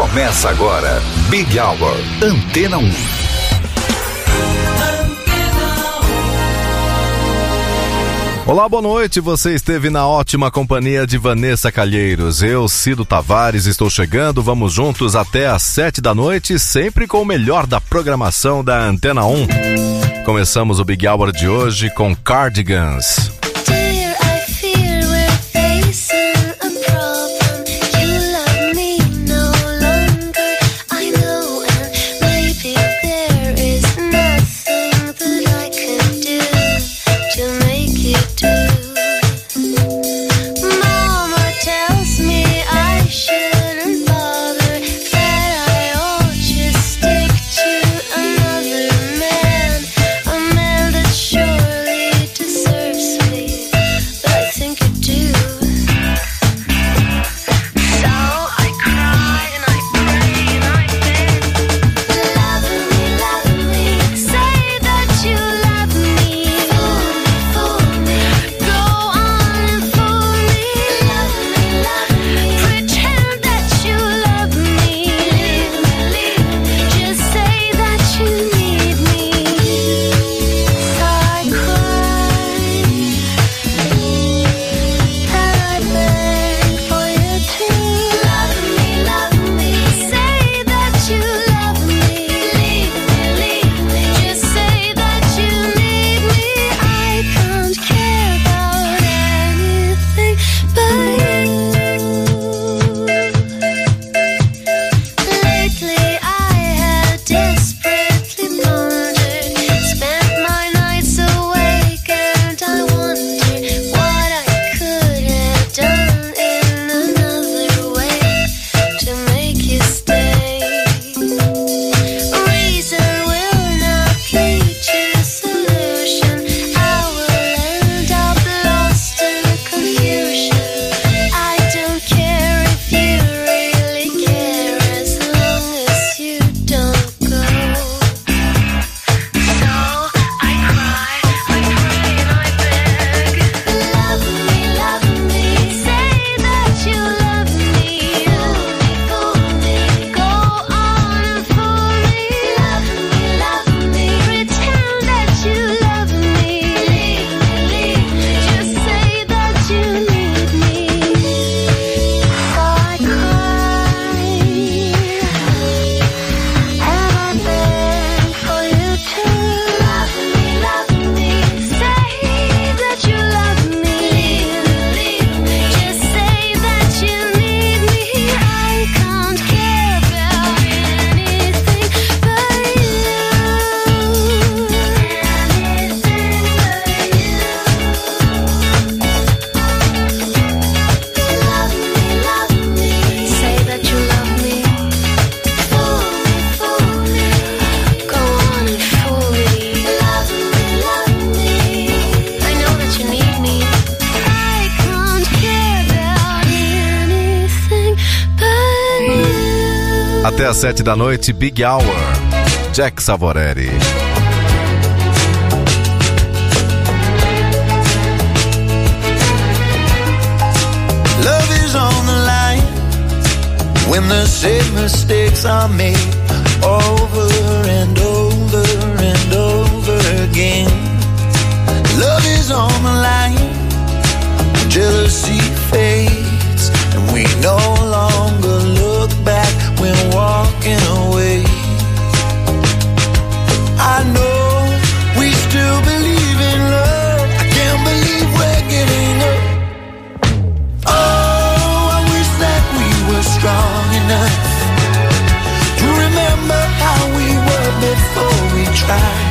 Começa agora, Big Hour, Antena 1. Olá, boa noite. Você esteve na ótima companhia de Vanessa Calheiros. Eu, Cido Tavares, estou chegando. Vamos juntos até às sete da noite, sempre com o melhor da programação da Antena 1. Começamos o Big Hour de hoje com Cardigans. Yes. sete da noite, Big Hour, Jack Savoreri. Love is on the line when the same mistakes are made over and over and over again. Love is on the line, jealousy fades, and we no longer look back when walking away. I know we still believe in love. I can't believe we're giving up. Oh, I wish that we were strong enough to remember how we were before we tried.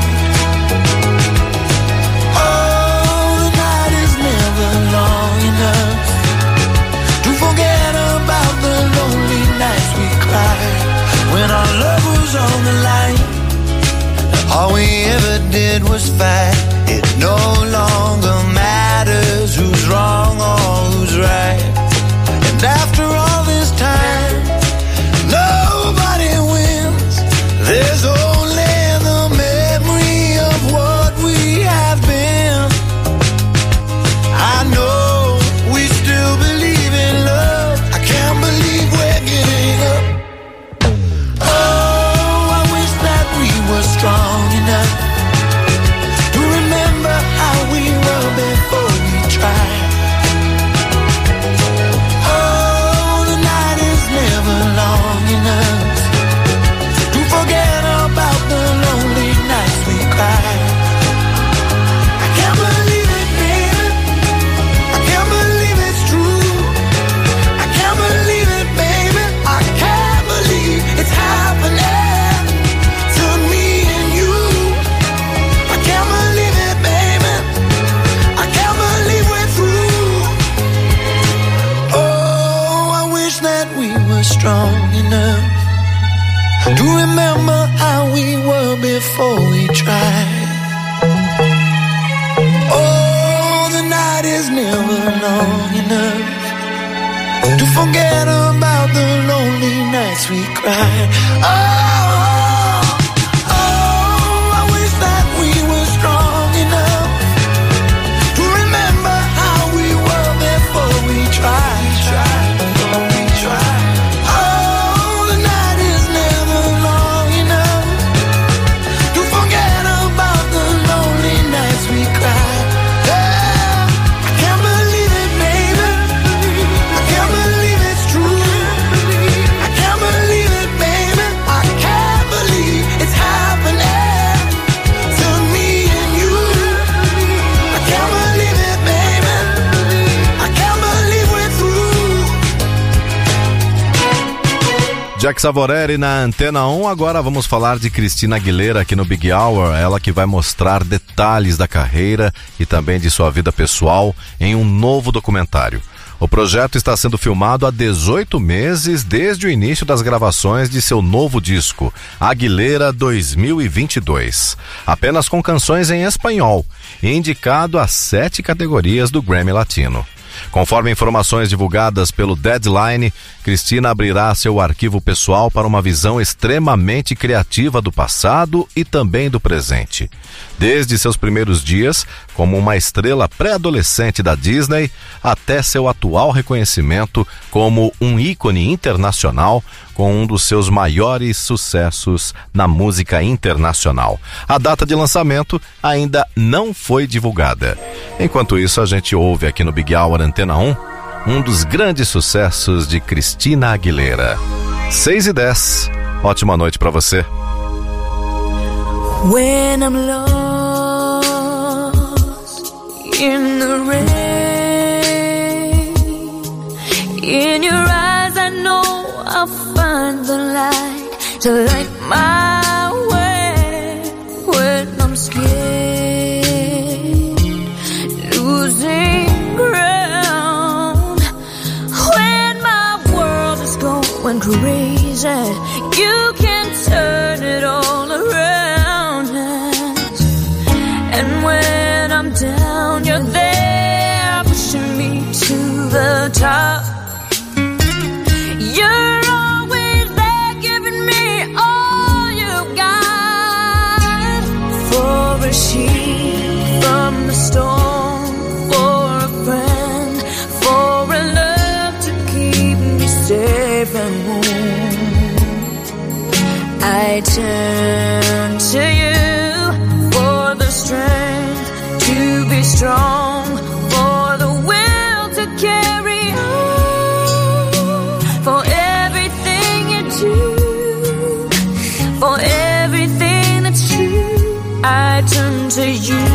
All we ever did was fight. It no longer matters. e na Antena 1. Agora vamos falar de Cristina Aguilera aqui no Big Hour. Ela que vai mostrar detalhes da carreira e também de sua vida pessoal em um novo documentário. O projeto está sendo filmado há 18 meses desde o início das gravações de seu novo disco, Aguilera 2022, apenas com canções em espanhol, indicado a sete categorias do Grammy Latino. Conforme informações divulgadas pelo Deadline, Cristina abrirá seu arquivo pessoal para uma visão extremamente criativa do passado e também do presente. Desde seus primeiros dias, como uma estrela pré-adolescente da Disney, até seu atual reconhecimento como um ícone internacional, com um dos seus maiores sucessos na música internacional. A data de lançamento ainda não foi divulgada. Enquanto isso, a gente ouve aqui no Big Hour Antena 1 um dos grandes sucessos de Cristina Aguilera. 6 e 10. Ótima noite para você. When I'm lost in the rain, in your eyes. I know I'll find the light to light my way when I'm scared, losing ground when my world is going crazy. I turn to you for the strength to be strong, for the will to carry on, for everything you do, for everything that's true. I turn to you.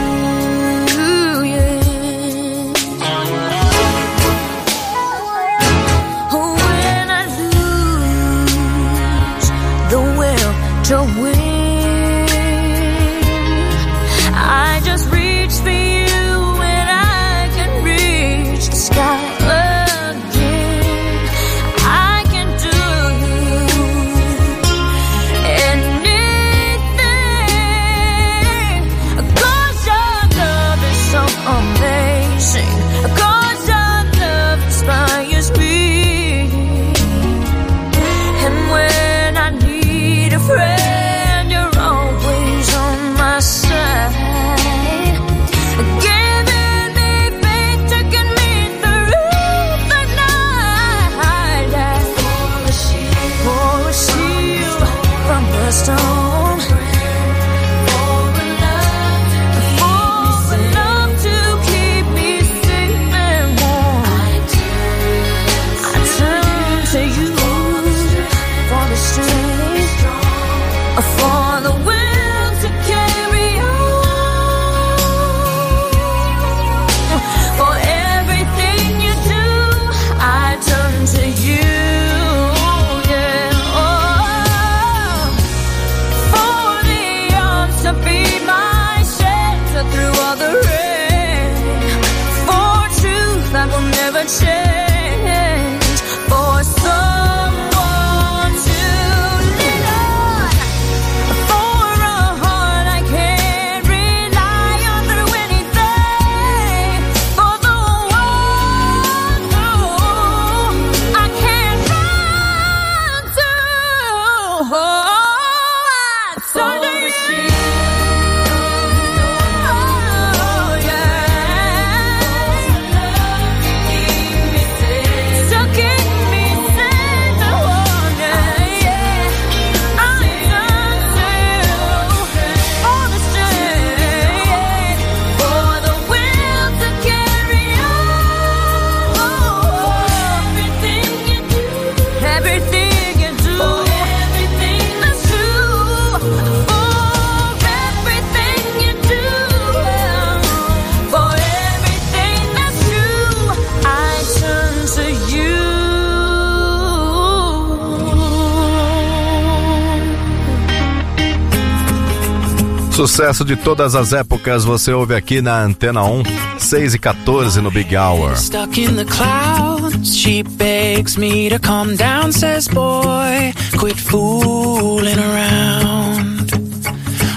sucesso de todas as épocas você ouve aqui na Antena 1, 6 e 14 no Big Hour. Stuck in the clouds, she begs me to come down, says boy, quit fooling around.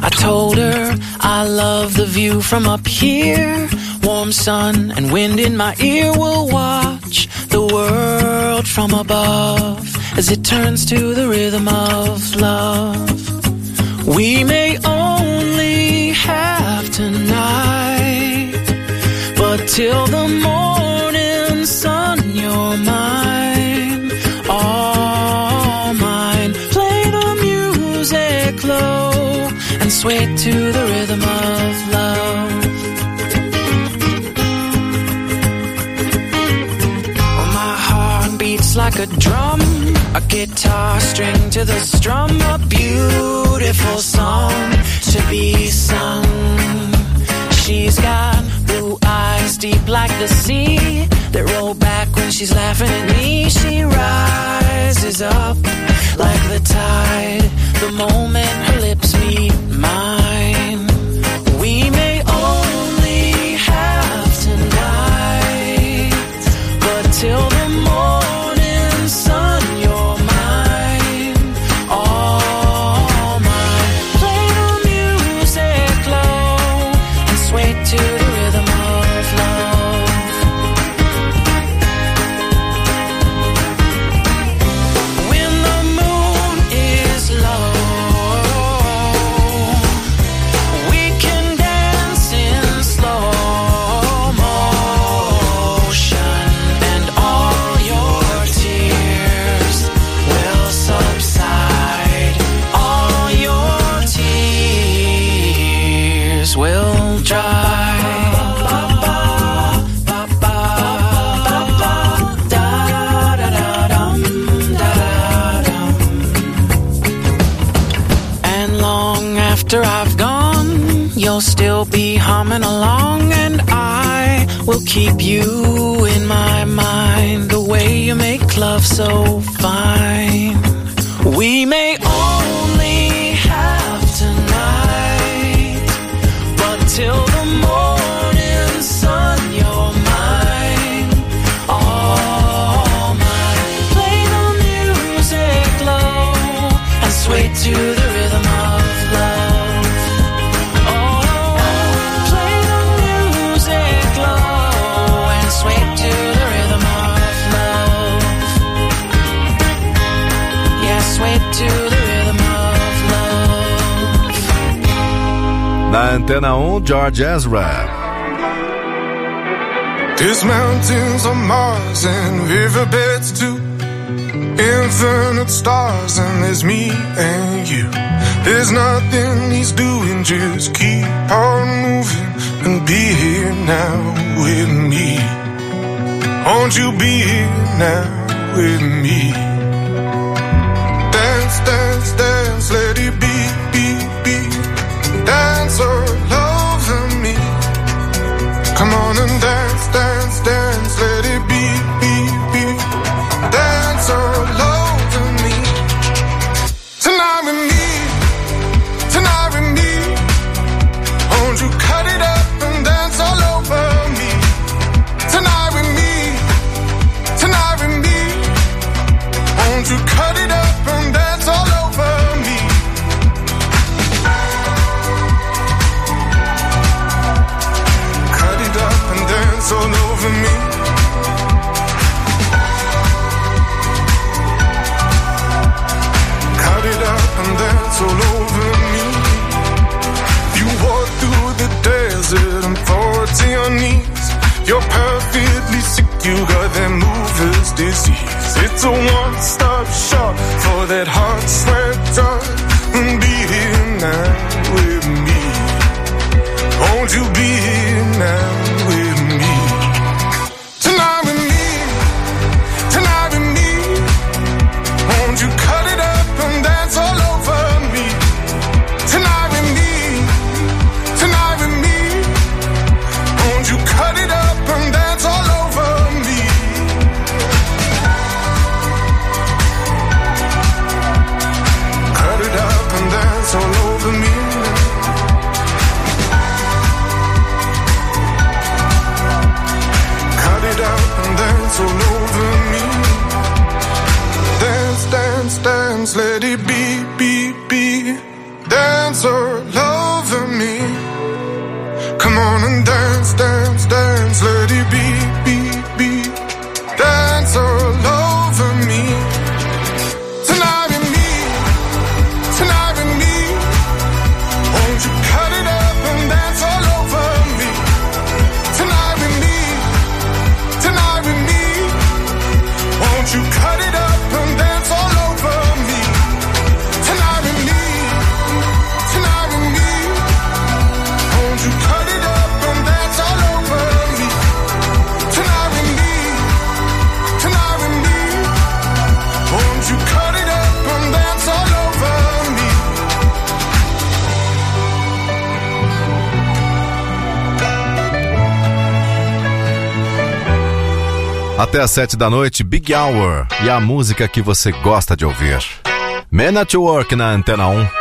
I told her I love the view from up here, warm sun and wind in my ear will watch the world from above as it turns to the rhythm of love. We may all till the morning sun. You're mine, all mine. Play the music low and sway to the rhythm of love. my heart beats like a drum, a guitar string to the strum, a beautiful. she's laughing at me. She Na Antena 1, um, George Ezra. There's mountains on Mars and riverbeds too. Infinite stars and there's me and you. There's nothing he's doing, just keep on moving and be here now with me. Won't you be here now with me? Come on and dance, dance, dance. you got that mover's disease. It's a one stop shop for that heart sweat drop. Mm, be here now with me. Won't you be here now? até às 7 da noite, Big Hour e a música que você gosta de ouvir. Man at Work na Antena 1.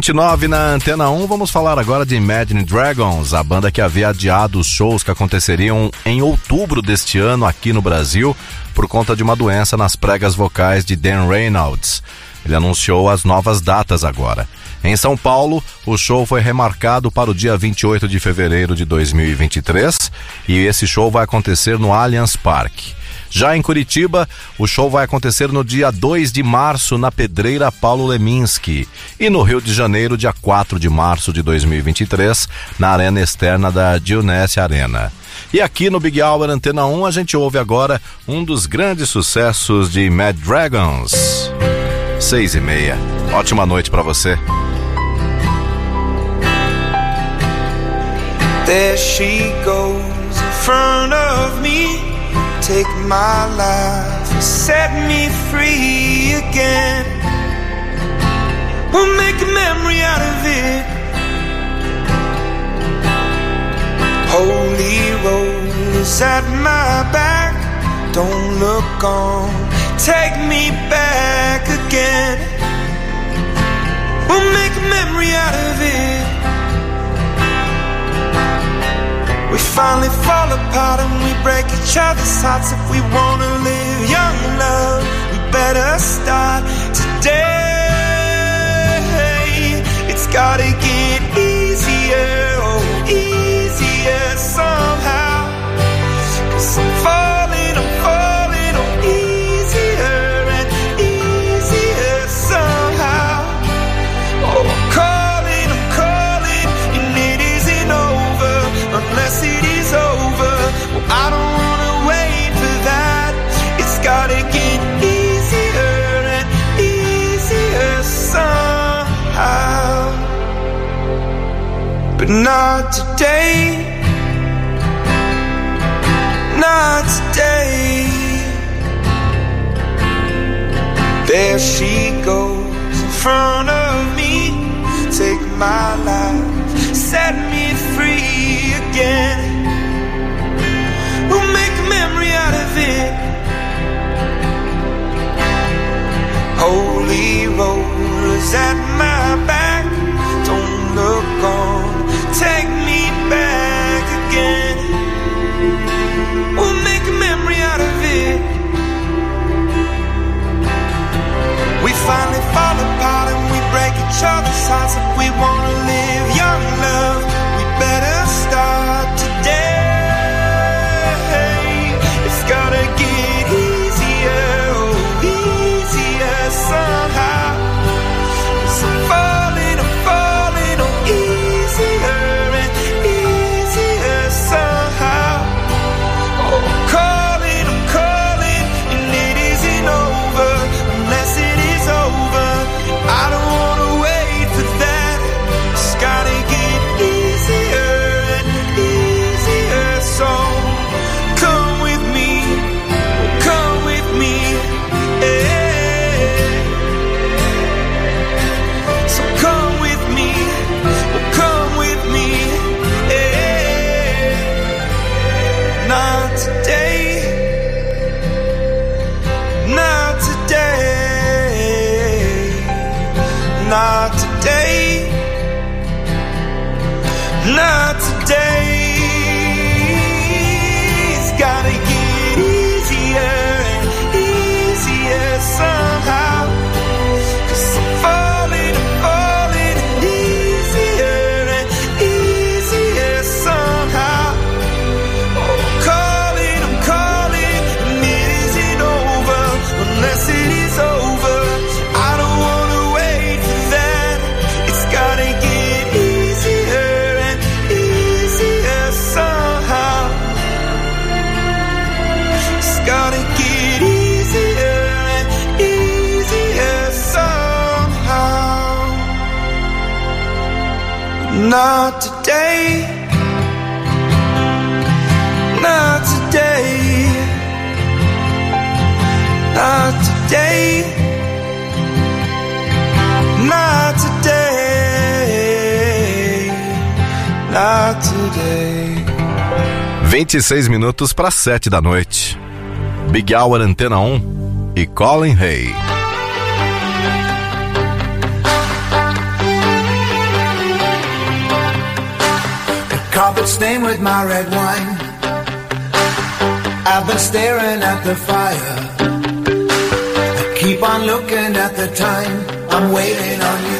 29 na Antena 1, vamos falar agora de Imagine Dragons, a banda que havia adiado os shows que aconteceriam em outubro deste ano aqui no Brasil por conta de uma doença nas pregas vocais de Dan Reynolds. Ele anunciou as novas datas agora. Em São Paulo, o show foi remarcado para o dia 28 de fevereiro de 2023 e esse show vai acontecer no Allianz Parque. Já em Curitiba, o show vai acontecer no dia 2 de março na Pedreira Paulo Leminski e no Rio de Janeiro, dia 4 de março de 2023, na arena externa da Dionese Arena. E aqui no Big Hour Antena 1 a gente ouve agora um dos grandes sucessos de Mad Dragons. Seis e meia. Ótima noite para você. There she goes in front of take my life, set me free again. We'll make a memory out of it. Holy roll at my back. Don't look on, take me back again. We'll make a memory out of it. We finally fall apart and we break each other's hearts. If we wanna live young love, we better start today. It's gotta get easier, oh, easier. But not today. Not today. There she goes in front of me. Take my life, set me free again. We'll make a memory out of it. Holy rollers at my back. Don't look on. Not today. Not today. Not today. Not today. Not today. 26 minutos para 7 da noite. Big Hour Antena 1 e Colin Hay. Staying with my red wine. I've been staring at the fire. I keep on looking at the time. I'm waiting on you.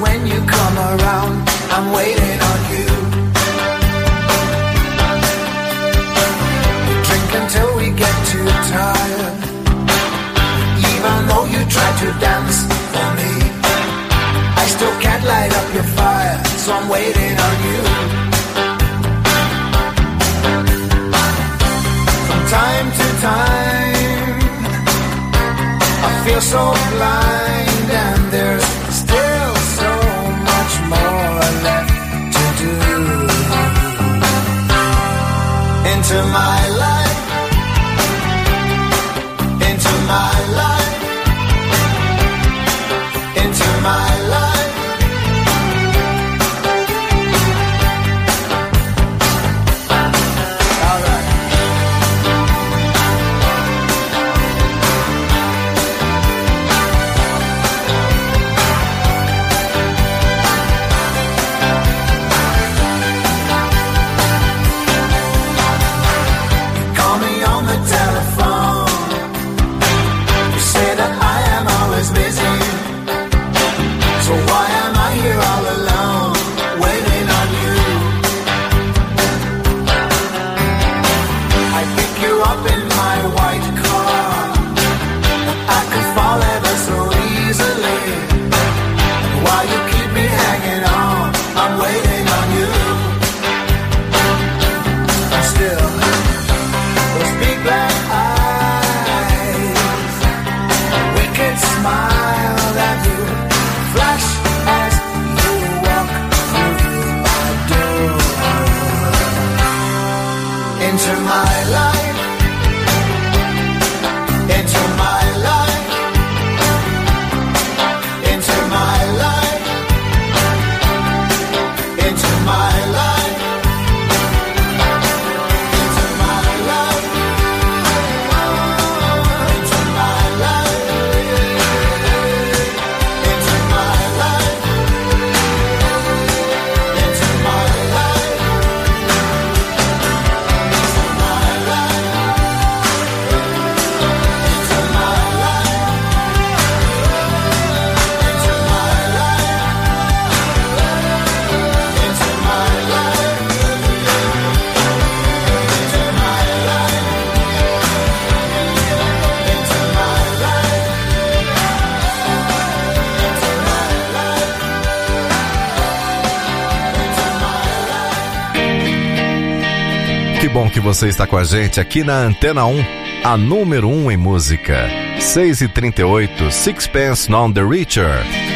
when you come around. I'm waiting on you. Drink until we get too tired. Even though you try to dance for me, I still can't light up your fire, so I'm waiting on you. From time to time, I feel so blind. To my você está com a gente aqui na Antena 1, a número 1 em música. 6h38, Sixpence Non The Richer.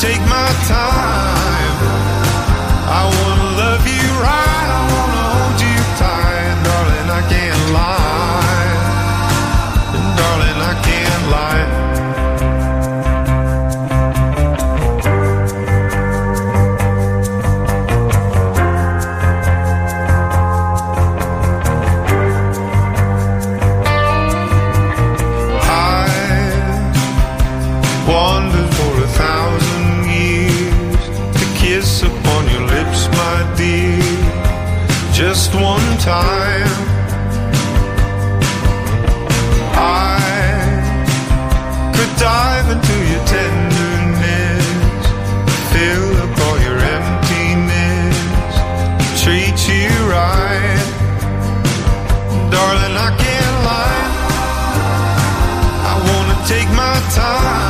take my time. I want time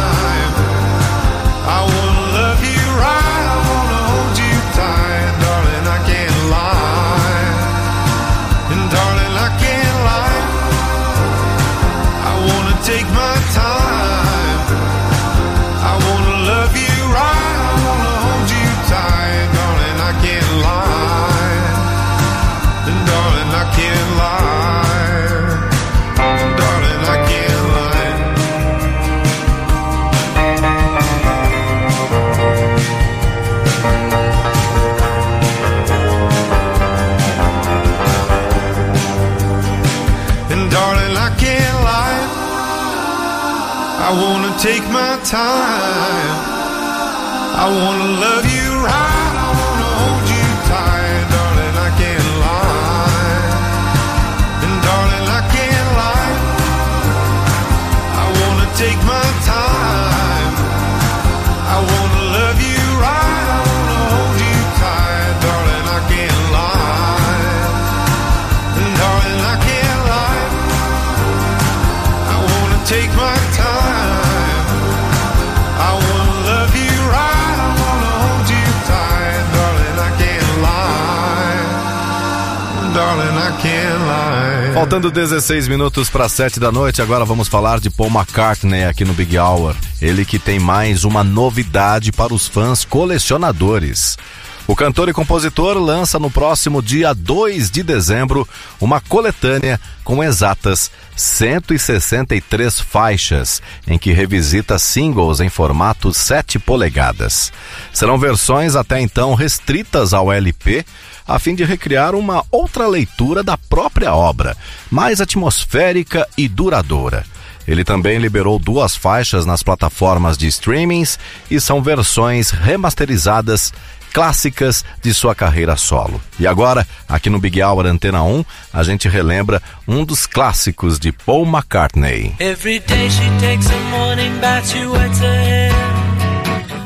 take my time. I wanna love you. Faltando 16 minutos para 7 da noite, agora vamos falar de Paul McCartney aqui no Big Hour. Ele que tem mais uma novidade para os fãs colecionadores. O cantor e compositor lança no próximo dia 2 de dezembro uma coletânea com exatas 163 faixas, em que revisita singles em formato 7 polegadas. Serão versões até então restritas ao LP, a fim de recriar uma outra leitura da própria obra, mais atmosférica e duradoura. Ele também liberou duas faixas nas plataformas de streamings e são versões remasterizadas clássicas de sua carreira solo. E agora, aqui no Big Hour Antena 1, a gente relembra um dos clássicos de Paul McCartney. Every day she takes a morning bath, she wets her hair.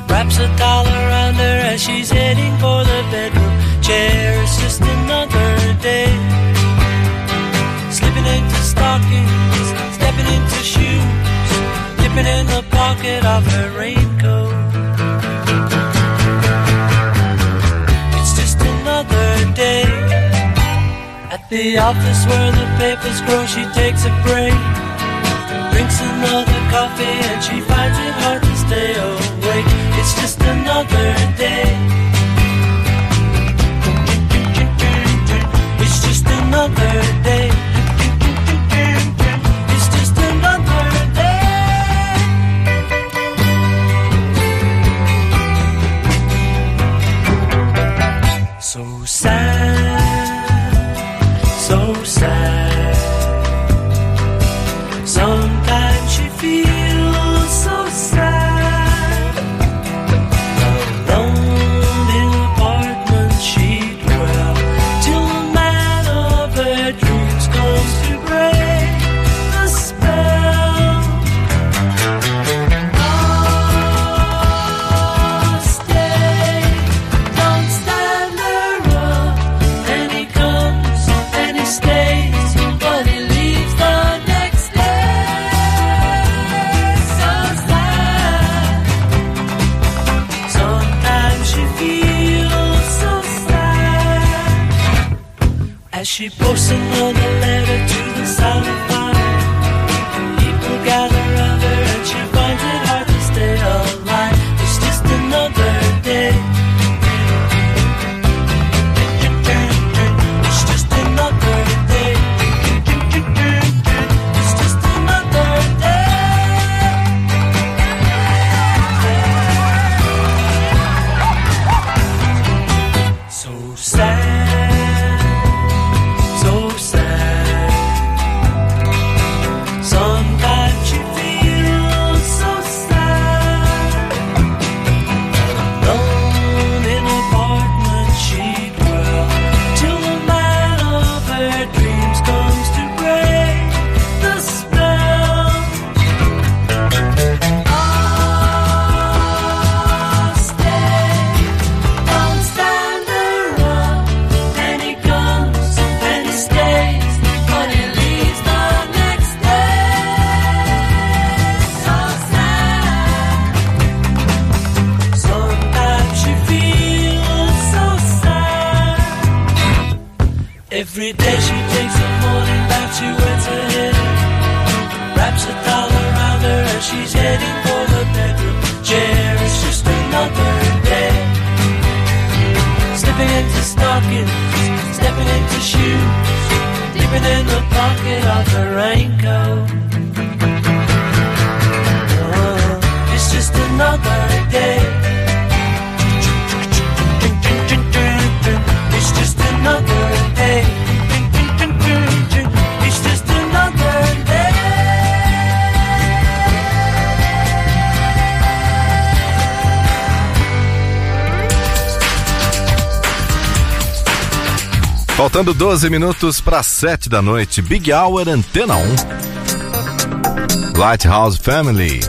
Wraps a towel around her as she's heading for the bedroom chair. just another day. Slipping into stockings, stepping into shoes, dipping in the pocket of her raincoat. The office where the papers grow, she takes a break. Drinks another coffee and she finds it hard to stay awake. It's just another day. It's just another day. Faltando 12 minutos para 7 da noite, Big Hour Antena 1. Lighthouse Family.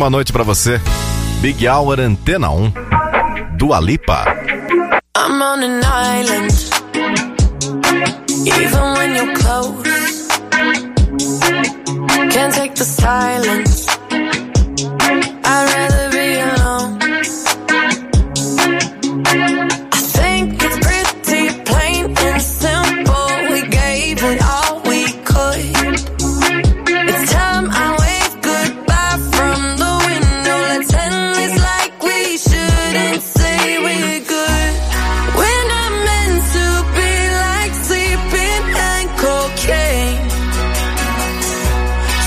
Ótima noite para você. Big Hour Antena 1. do Alipa. I'm on an island. Even when you're close. Can't take the silence.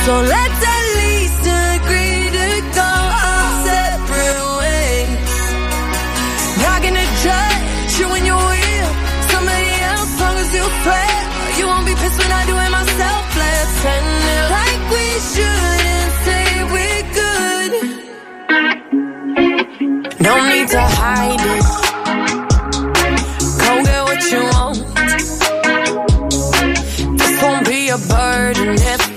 So let's at least agree to go our separate ways. Not gonna judge you when you're will. Somebody else, long as you pray. You won't be pissed when I do it myself. Let's pretend it like we should and say we're good. No need to hide it. Come get what you want. This won't be a burden if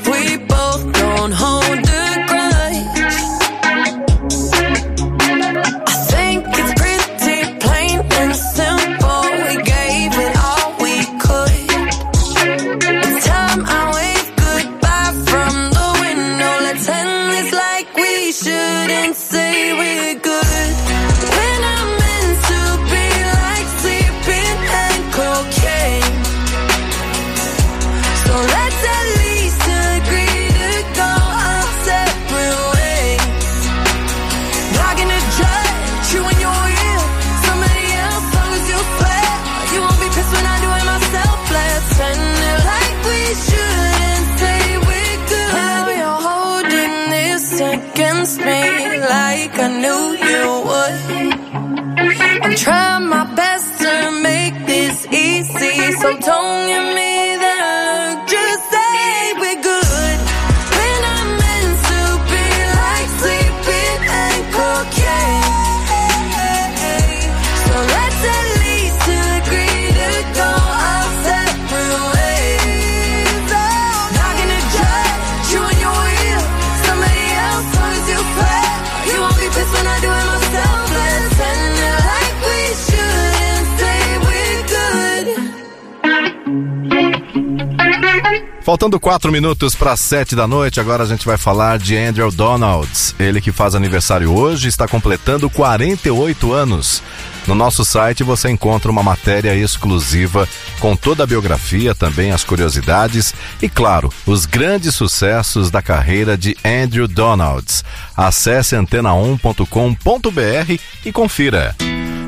Faltando quatro minutos para sete da noite, agora a gente vai falar de Andrew Donalds. Ele que faz aniversário hoje, está completando 48 anos. No nosso site você encontra uma matéria exclusiva com toda a biografia, também as curiosidades e, claro, os grandes sucessos da carreira de Andrew Donalds. Acesse antena1.com.br e confira.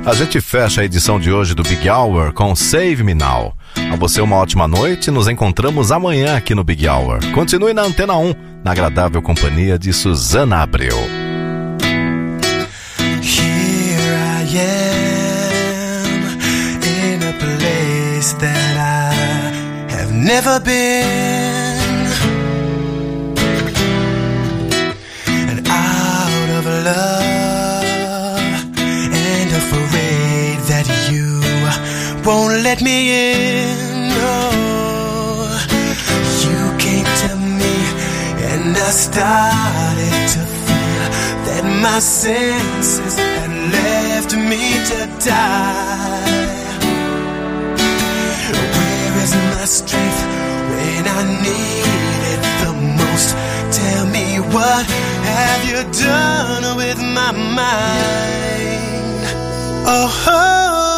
A gente fecha a edição de hoje do Big Hour com Save Me Now. A você uma ótima noite. Nos encontramos amanhã aqui no Big Hour. Continue na Antena 1, na agradável companhia de Suzana Abreu. Here I am in a place that I have never been. won't let me in. No, you came to me, and I started to feel that my senses had left me to die. Where is my strength when I need it the most? Tell me what have you done with my mind? Oh. oh.